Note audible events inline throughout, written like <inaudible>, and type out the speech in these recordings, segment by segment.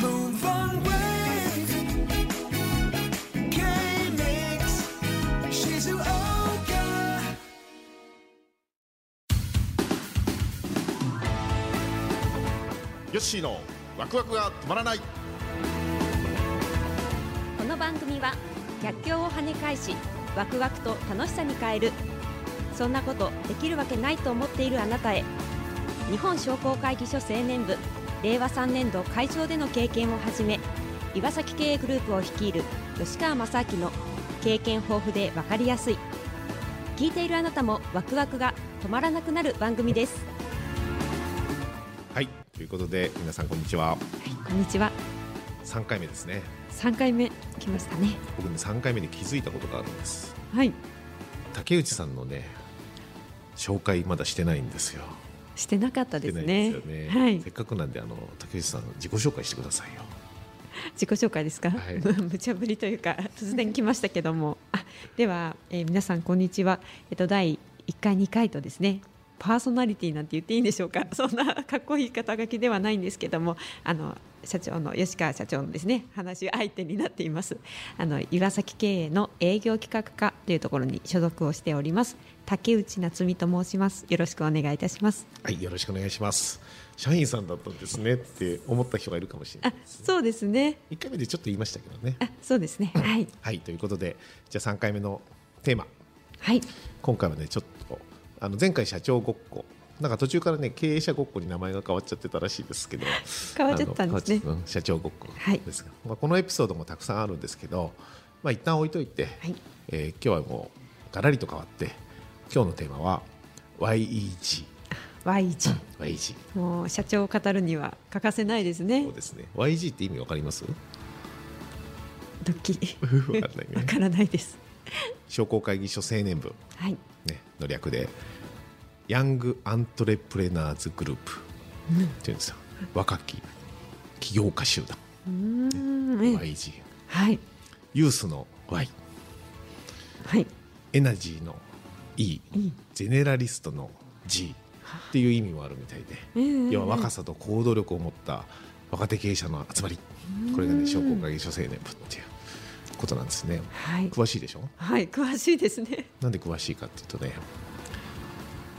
ヨッシーのワクワクが止まらない。この番組は逆境を跳ね返しワクワクと楽しさに変える。そんなことできるわけないと思っているあなたへ日本商工会議所青年部令和3年度会長での経験をはじめ岩崎経営グループを率いる吉川正明の経験豊富で分かりやすい。聞いているあなたもワクワクが止まらなくなる番組です。はいということで皆さんこんにちは。こんにちは。3回目ですね。3回目来ましたね。僕ね3回目に気づいたことがあるんです。はい。竹内さんのね紹介まだしてないんですよしてなかったですね。ですよね、はい。せっかくなんであの竹内さん自己紹介してくださいよ。自己紹介ですか、はい。<laughs> 無茶ぶりというか突然来ましたけども。あでは、えー皆さんこんにちは、えっと、第1回2回とですねパーソナリティなんて言っていいんでしょうか。そんなかっこいい肩書きではないんですけどもあの社長の吉川社長のですね話し相手になっています。あの岩崎経営の営業企画課というところに所属をしております竹内夏美と申します。よろしくお願いいたします。はいよろしくお願いします。社員さんだったんですねって思った人がいるかもしれなあい。ですそうですね。1回目でちょっと言いましたけどね。あそうですね。はい。はいということでじゃあ3回目のテーマ。はい。今回はねちょっとあの前回社長ごっこなんか途中からね経営者ごっこに名前が変わっちゃってたらしいですけど。変わっちゃったんですね。うん社長ごっこ。はい。ですが、まあ、このエピソードもたくさんあるんですけど、まあ、一旦置いといて、はい。えー今日はもうガラリと変わって今日のテーマは YEG Y1 YEG もう社長を語るには欠かせないですね。そう。ですね。YG って意味わかります？ドッキリ。わかんないね。<laughs> わからないです。商工会議所青年部、はい。ね、の略でヤングアントレプレナーズグループっていうんですよ。若き起業家集団。うーん。え YG はい。ユースの Y はい。エナジーの E いゼネラリストの G っていう意味もあるみたいで、ええ。要は若さと行動力を持った若手経営者の集まり。これがね商工会議所青年部っていうことなんですね。はい。詳しいでしょ？はい。詳しいですね。なんで詳しいかっていうとね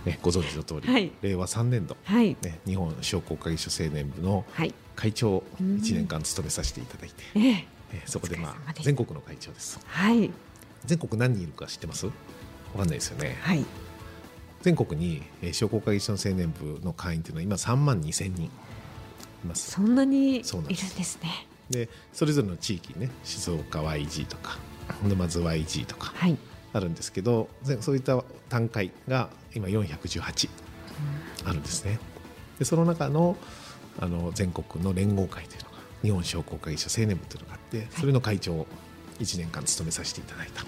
ねご存知の通り、はい令和3年度、はい。ね、日本商工会議所青年部のはい。会長をうん1年間務めさせていただいて、ええ。えそこでまあ全国の会長ですはい。全国何人いるか知ってます？わかんないですよねはい。全国にえー商工会議所の青年部の会員というのは今3万2千人いますそんなにいるんでですすね。でそれぞれの地域にね静岡 YG とか沼津 YG とかはい。あるんですけどぜそういった単会が今418あるんですね。でその中のあの全国の連合会というのが日本商工会議所青年部というのがあってそれの会長を1年間務めさせていただいた、あ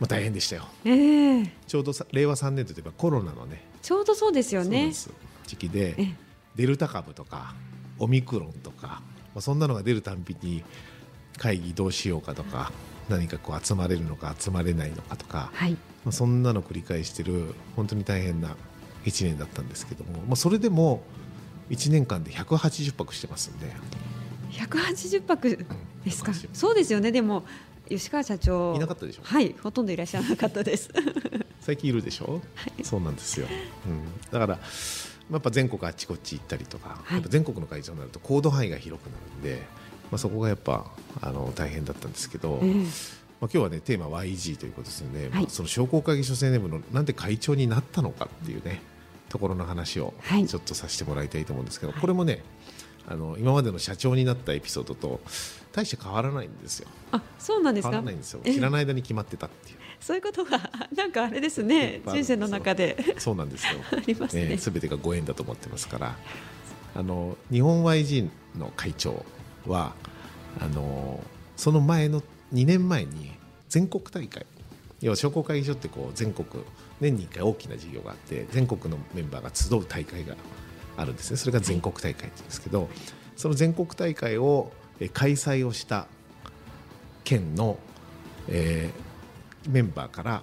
まあ、大変でしたよ。あ。ええ。ちょうどさ令和3年度といえばコロナのねちょうどそうですよね。時期でええ。デルタ株とかオミクロンとか、まあ、そんなのが出るたんびに会議どうしようかとか何かこう集まれるのか集まれないのかとか、はい。まあ、そんなの繰り返してる本当に大変な1年だったんですけども、まあ、それでも1年間で180泊してますんで180泊ですか？180そうですよね。でも吉川社長いなかったでしょ？はい。ほとんどいらっしゃらなかったです。<laughs> 最近いるでしょ、そうなんですよ、うん、だから、まあやっぱ全国あっちこっち行ったりとか、はいやっぱ全国の会場になると行動範囲が広くなるんで、まあ、そこがやっぱあの大変だったんですけど、ええ。まあ、今日はねテーマ YG ということですよね、まはい。あその商工会議所青年部のなんで会長になったのかっていうねところの話をはい。ちょっとさせてもらいたいと思うんですけど、はい。これもねあの今までの社長になったエピソードと大して変わらないんですよ。あ、そうなんですか？変わらないんですよ。ええ。知らない間に決まってたっていう。そういうことが <laughs> なんかあれですね人生の中で。そうなんですよ。<laughs> ありますね。すべてがご縁だと思ってますから。あの日本 YG の会長はあのその前の2年前に全国大会要は商工会議所ってこう全国年に1回大きな事業があって全国のメンバーが集う大会があるんですね。それが全国大会って言うんですけどその全国大会をえ開催をした県の、えーメンバーから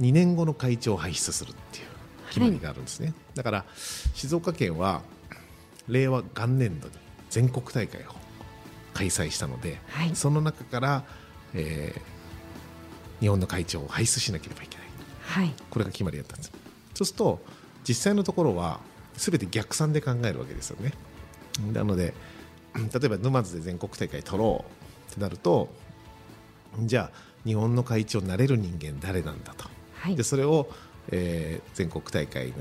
2年後の会長を輩出するっていう決まりがあるんですね、だから静岡県は令和元年度に全国大会を開催したので、はい。その中から、えー日本の会長を輩出しなければいけない。はい。これが決まりだったんです。そうすると実際のところは全て逆算で考えるわけですよね。なので例えば沼津で全国大会取ろうってなるとじゃあ日本の会長になれる人間誰なんだと。はい。でそれを、えー全国大会の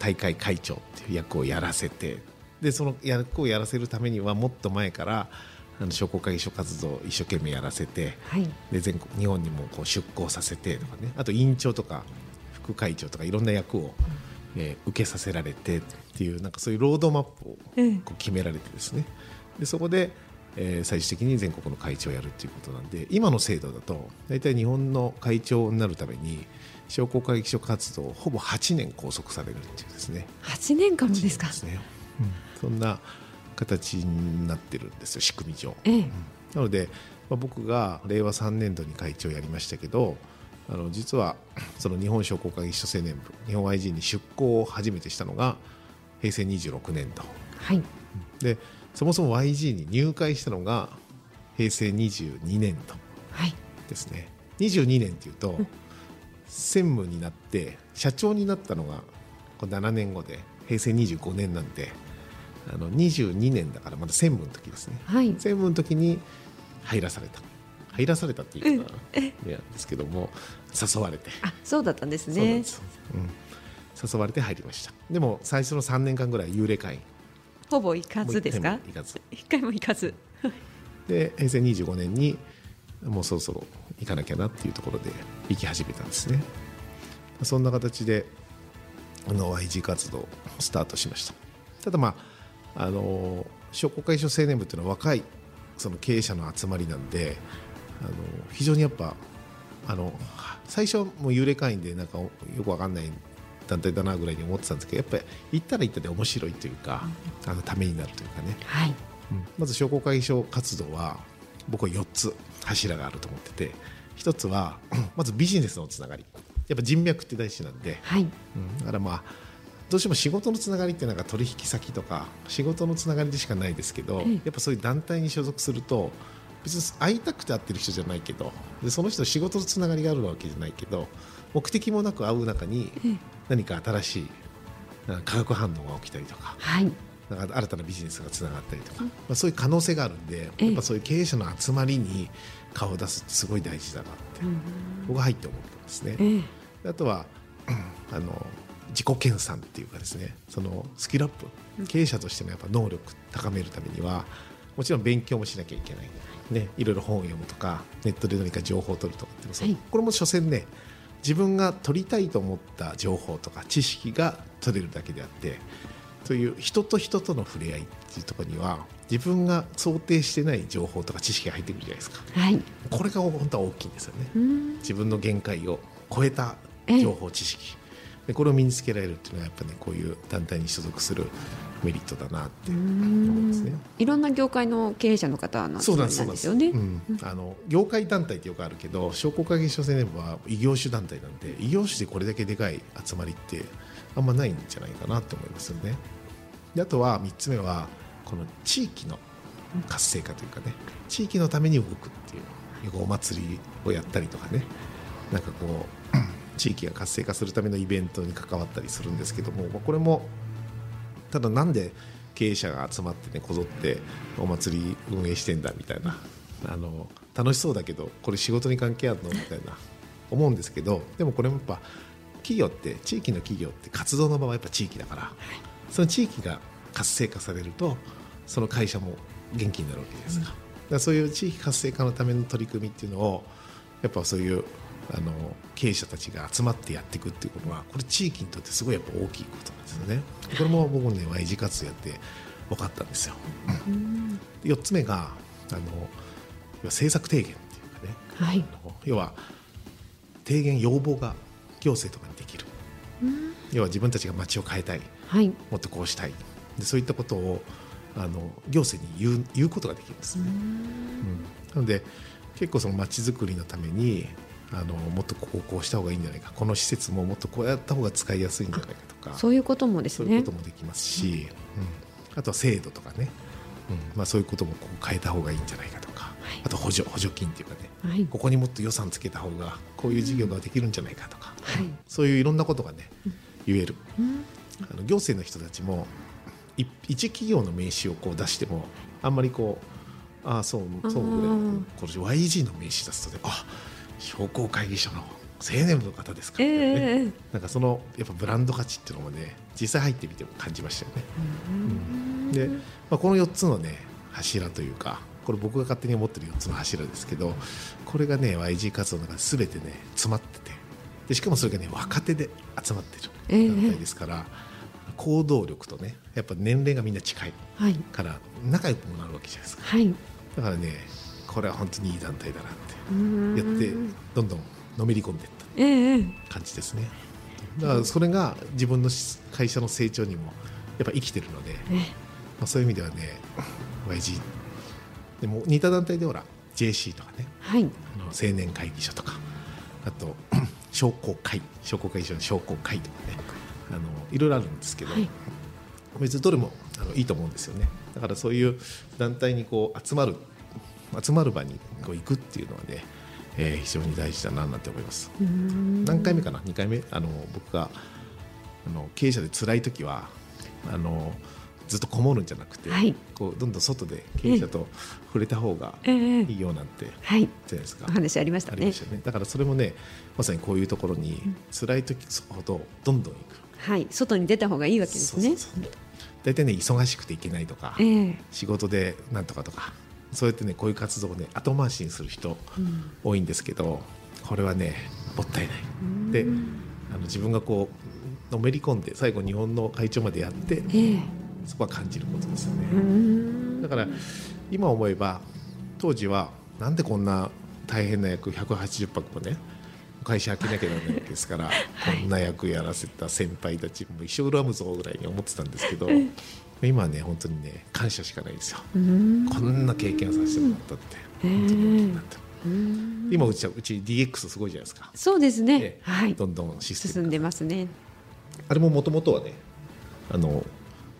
大会会長っていう役をやらせてでその役をやらせるためにはもっと前からあの商工会議所活動を一生懸命やらせてはい。で全国日本にもこう出向させてとかね。あと委員長とか副会長とかいろんな役を、えー受けさせられてっていうなんかそういうロードマップをええ。こう決められてですね。でそこで、えー最終的に全国の会長をやるっていうことなんで今の制度だと大体日本の会長になるために商工会議所活動をほぼ8年拘束されるっていうですね。8年間もですか。8年ね、うん。そんな形になってるんですよ仕組み上。ええ。なので、まあ、僕が令和3年度に会長をやりましたけどあの実はその日本商工会議所青年部日本 IG に出向を初めてしたのが平成26年度。はい。でそもそも YG に入会したのが平成22年度はい。ですね。22年っていうと専務になって社長になったのがこれ7年後で平成25年なんであの22年だからまだ専務の時ですね。はい。専務の時に入らされた。入らされたっていうかいやですけども誘われて、あそうだったんですね。そうなん誘われて入りました。でも最初の3年間ぐらい幽霊会。員ほぼ行かずですか？行かず。一回も行かず。<laughs> で平成25年にもうそろそろ行かなきゃなっていうところで行き始めたんですね。そんな形であの YG 活動をスタートしました。ただまああの商工会所青年部っていうのは若いその経営者の集まりなんであの非常にやっぱあの最初はもう幽霊会員でなんかよくわかんない団体だなぐらいに思ってたんですけどやっぱり行ったら行ったで面白いというかあのためになるというかね。はい。うん。まず商工会議所活動は僕は4つ柱があると思ってて1つはまずビジネスのつながり。やっぱ人脈って大事なんで、はい。うん、だからまあどうしても仕事のつながりってなんか取引先とか仕事のつながりでしかないですけど、ええやっぱそういう団体に所属すると別に会いたくて会ってる人じゃないけどでその人と仕事のつながりがあるわけじゃないけど目的もなく会う中に何か新しい化学反応が起きたりとかはい。なんか新たなビジネスがつながったりとか、まあ、そういう可能性があるんでええ。やっぱそういう経営者の集まりに顔を出すってすごい大事だなって僕は入って思ったんですね。ええ。あとは <clears throat> あの自己研鑽っていうかですねそのスキルアップ経営者としてのやっぱ能力高めるためにはもちろん勉強もしなきゃいけない、ね、いろいろ本を読むとかネットで何か情報を取るとかっていうのそう。はい。これも所詮ね自分が取りたいと思った情報とか知識が取れるだけであってそういう人と人との触れ合いっていうところには自分が想定してない情報とか知識が入ってくるじゃないですか。はい。これが本当は大きいんですよね。うん。自分の限界を超えた情報知識でこれを身につけられるっていうのはやっぱねこういう団体に所属するメリットだなって思うんですね。いろんな業界の経営者の方なんですよね。うん、あの業界団体ってよくあるけど商工会議所青年部は異業種団体なんで異業種でこれだけでかい集まりってあんまないんじゃないかなと思いますよね。であとは3つ目はこの地域の活性化というかね地域のために動くっていうよくお祭りをやったりとかね。なんかこう地域が活性化するためのイベントに関わったりするんですけどもまあこれもただなんで経営者が集まってねこぞってお祭り運営してんだみたいなあの楽しそうだけどこれ仕事に関係あるのみたいな思うんですけどでもこれもやっぱ企業って地域の企業って活動の場はやっぱ地域だからその地域が活性化されるとその会社も元気になるわけですが、だからそういう地域活性化のための取り組みっていうのをやっぱそういうあの経営者たちが集まってやっていくっていうことはこれ地域にとってすごいやっぱ大きいことなんですよね。これも僕ね Y 字活動やって分かったんですよ。で4つ目があの政策提言っていうかね。はい。要は提言要望が行政とかにできる、要は自分たちが街を変えたい。はい。もっとこうしたい。でそういったことをあの行政に言う言うことができるんですね。うん。なので結構その街づくりのためにあのもっとここをこうした方がいいんじゃないか。この施設ももっとこうやった方が使いやすいんじゃないかとか。そういうこともですね。そういうこともできますし、うん。あとは制度とかね、うん。まあ、そういうこともこう変えた方がいいんじゃないかとか、はい。あと補助補助金っていうかね。はい。ここにもっと予算つけた方がこういう事業ができるんじゃないかとか、はい。そういういろんなことがね言える。うん。あの行政の人たちもい一企業の名刺をこう出してもあんまりこうああそうそうこれ YG の名刺出すとねあ商工会議所の青年部の方ですか、えね。えなんかそのやっぱブランド価値っていうのもね実際入ってみても感じましたよね。うん。で、まあ、この4つのね柱というかこれ僕が勝手に思ってる4つの柱ですけどこれがね YG 活動の中で全てね詰まっててでしかもそれがね若手で集まってええ。る団体ですから、行動力とねやっぱ年齢がみんな近い。から仲良くもなるわけじゃないですか。はい。だからねこれは本当にいい団体だなってうん。やってどんどんのめり込んでいった感じですね。だからそれが自分の会社の成長にもやっぱ生きてるので、えまあ、そういう意味ではね YG でも似た団体でほら JC とかね。はい。あの青年会議所とか。あと <clears throat> 商工会。商工会議所の商工会とかね。あのいろいろあるんですけど、はい。別にどれもあのいいと思うんですよね。だからそういう団体にこう集まる集まる場にこう行くっていうのはね、えー非常に大事だななんて思います。うん。何回目かな？2回目？あの僕があの経営者で辛い時はあのずっとこもるんじゃなくて、はい。こうどんどん外で経営者と触れた方がええ。いいよなんてはい。じゃないですか。お話ありましたね。ありましたね。だからそれもねまさにこういうところに辛い時ほどどんどん行く。はい。外に出た方がいいわけですね。そうそうそう。大体ね忙しくていけないとか、ええ。仕事でなんとかとかそうやってねこういう活動をね後回しにする人多いんですけど、これはねもったいない。であの自分がこうのめり込んで最後日本の会長までやってええ。そこは感じることですようね。ん。だから今思えば当時はなんでこんな大変な役180泊もね会社開けなきゃならないわけですから、<laughs> こんな役やらせた先輩たちも一生恨むぞぐらいに思ってたんですけど今はね本当にね感謝しかないですよ。うんこんな経験をさせてもらったって、ええ本当に大きくなって今うちはうち DX すごいじゃないですか、そうですねええはいどんどんシステム進んでますねあれももともとはねあの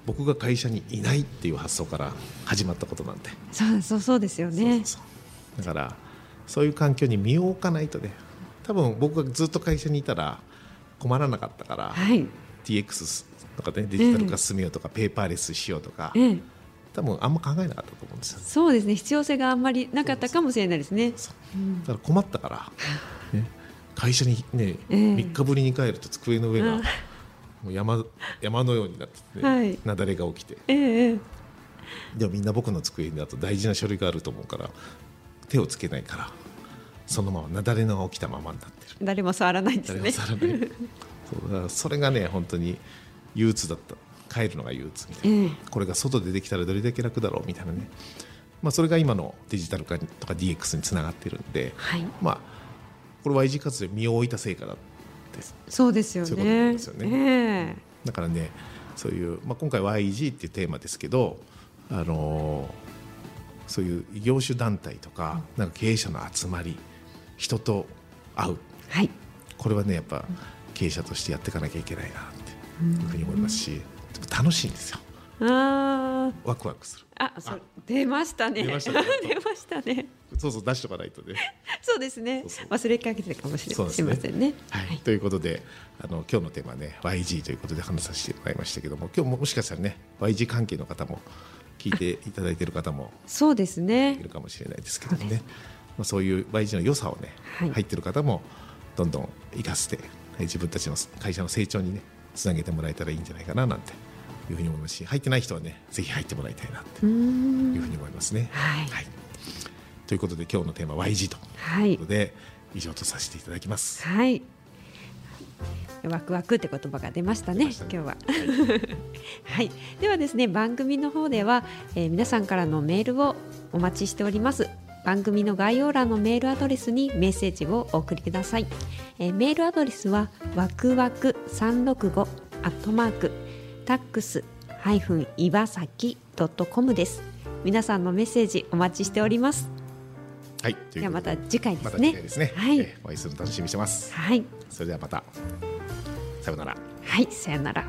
僕が会社にいないっていう発想から始まったことなんで、そうそうそうですよねだからそういう環境に身を置かないとね多分僕がずっと会社にいたら困らなかったから、はい DX とかねデジタル化進めようとか、ペーパーレスしようとか、ええ多分あんま考えなかったと思うんですよ。そうですね。必要性があんまりなかったかもしれないですね。だから困ったから、ね、会社にね、ええ3日ぶりに帰ると机の上があもう山山のようになってて、ねはい。雪崩が起きて。ええええ。でもみんな僕の机にだと大事な書類があると思うから手をつけないからそのまま雪崩の起きたままになってる。誰も触らないんです誰もね触らない。そうだからそれがね本当に憂鬱だった。帰るのが憂鬱みたいな、ええ。これが外でできたらどれだけ楽だろうみたいなね、まあ、それが今のデジタル化とか DX につながってるんで、はい。まあ、これ YG 活動に身を置いた成果だですよそういうことなんねですよね。ええ。だからねそういう、まあ、今回 YG っていうテーマですけど、あのーそういう異業種団体とかなんか経営者の集まり人と会う。はい。これはねやっぱ経営者としてやっていかなきゃいけないなっていうふうに思いますし楽しいんですよ。あー。ワクワクする。あそ出ましたね。出ましたね <laughs> 出ましたね。そうそう出しとかないとね。<laughs> そうですね。忘れかけてたかもしれそうですね。しませんねはい、ということであの今日のテーマはね YG ということで話させてもらいましたけども今日ももしかしたらね YG 関係の方も聞いていただいている方もそうですいねるかもしれないですけどね。まあ、そういう YG の良さをね、はい。入っている方もどんどん生かしてえ自分たちの会社の成長にねつなげてもらえたらいいんじゃないかななんていうふうに思いますし入ってない人はねぜひ入ってもらいたいなってういうふうに思いますね。はい。ということで今日のテーマは YG とはいいうことで以上とさせていただきます。はい。ワクワクって言葉が出ましたねね。今日は。はい、<laughs> ではですね番組の方では、えー皆さんからのメールをお待ちしております番組の概要欄のメールアドレスにメッセージをお送りください、えーメールアドレスはわくわく365アットマークタックスハイフン岩崎ドットコムです皆さんのメッセージお待ちしておりますはい、でではまた次回でますたね次回ですね。はいえーお会いするの楽しみにしてます。はいそれではまた。さようなら。はいさよなら